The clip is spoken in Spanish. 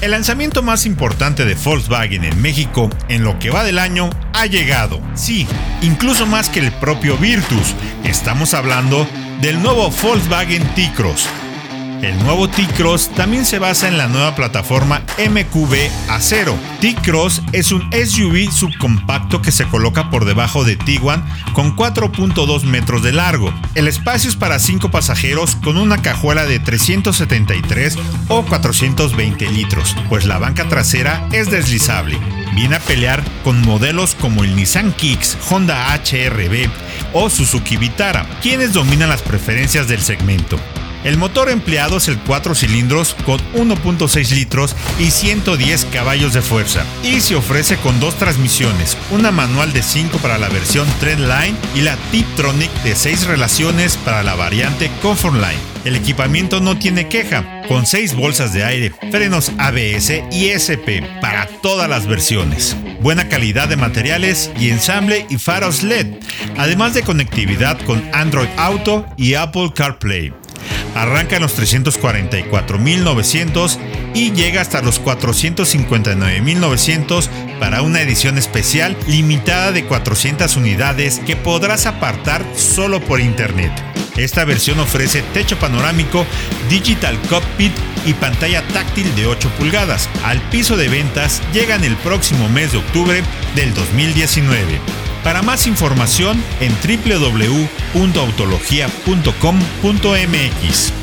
El lanzamiento más importante de Volkswagen en México en lo que va del año ha llegado. Sí, incluso más que el propio Virtus. Estamos hablando del nuevo Volkswagen T-Cross el nuevo T-Cross también se basa en la nueva plataforma MQB Acero. T-Cross es un SUV subcompacto que se coloca por debajo de Tiguan con 4.2 metros de largo. El espacio es para 5 pasajeros con una cajuela de 373 o 420 litros, pues la banca trasera es deslizable. Viene a pelear con modelos como el Nissan Kicks, Honda HRB o Suzuki Vitara, quienes dominan las preferencias del segmento. El motor empleado es el 4 cilindros con 1.6 litros y 110 caballos de fuerza y se ofrece con dos transmisiones, una manual de 5 para la versión Trendline y la Tiptronic de 6 relaciones para la variante Comfortline. El equipamiento no tiene queja, con 6 bolsas de aire, frenos ABS y SP para todas las versiones. Buena calidad de materiales y ensamble y faros LED, además de conectividad con Android Auto y Apple CarPlay arranca en los 344.900 y llega hasta los 459.900 para una edición especial limitada de 400 unidades que podrás apartar solo por internet. Esta versión ofrece techo panorámico, digital cockpit y pantalla táctil de 8 pulgadas. Al piso de ventas llegan el próximo mes de octubre del 2019. Para más información en www.autologia.com.mx.